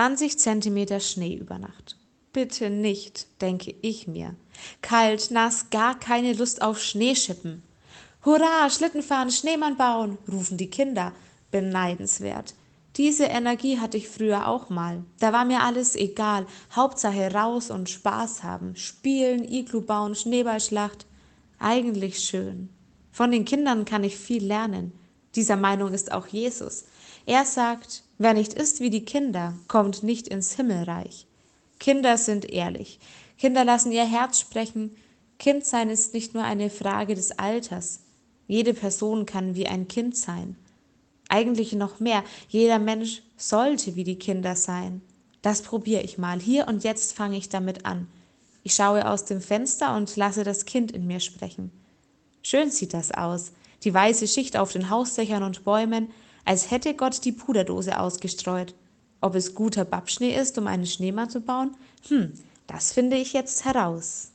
20 Zentimeter Schnee über Nacht. Bitte nicht, denke ich mir. Kalt, nass, gar keine Lust auf Schneeschippen. Hurra, Schlittenfahren, Schneemann bauen, rufen die Kinder. Beneidenswert. Diese Energie hatte ich früher auch mal. Da war mir alles egal. Hauptsache raus und Spaß haben. Spielen, Iglu bauen, Schneeballschlacht. Eigentlich schön. Von den Kindern kann ich viel lernen. Dieser Meinung ist auch Jesus. Er sagt, wer nicht ist wie die Kinder, kommt nicht ins Himmelreich. Kinder sind ehrlich. Kinder lassen ihr Herz sprechen. Kindsein ist nicht nur eine Frage des Alters. Jede Person kann wie ein Kind sein. Eigentlich noch mehr. Jeder Mensch sollte wie die Kinder sein. Das probiere ich mal. Hier und jetzt fange ich damit an. Ich schaue aus dem Fenster und lasse das Kind in mir sprechen. Schön sieht das aus. Die weiße Schicht auf den Hausdächern und Bäumen, als hätte Gott die Puderdose ausgestreut. Ob es guter Babschnee ist, um einen Schneemann zu bauen? Hm, das finde ich jetzt heraus.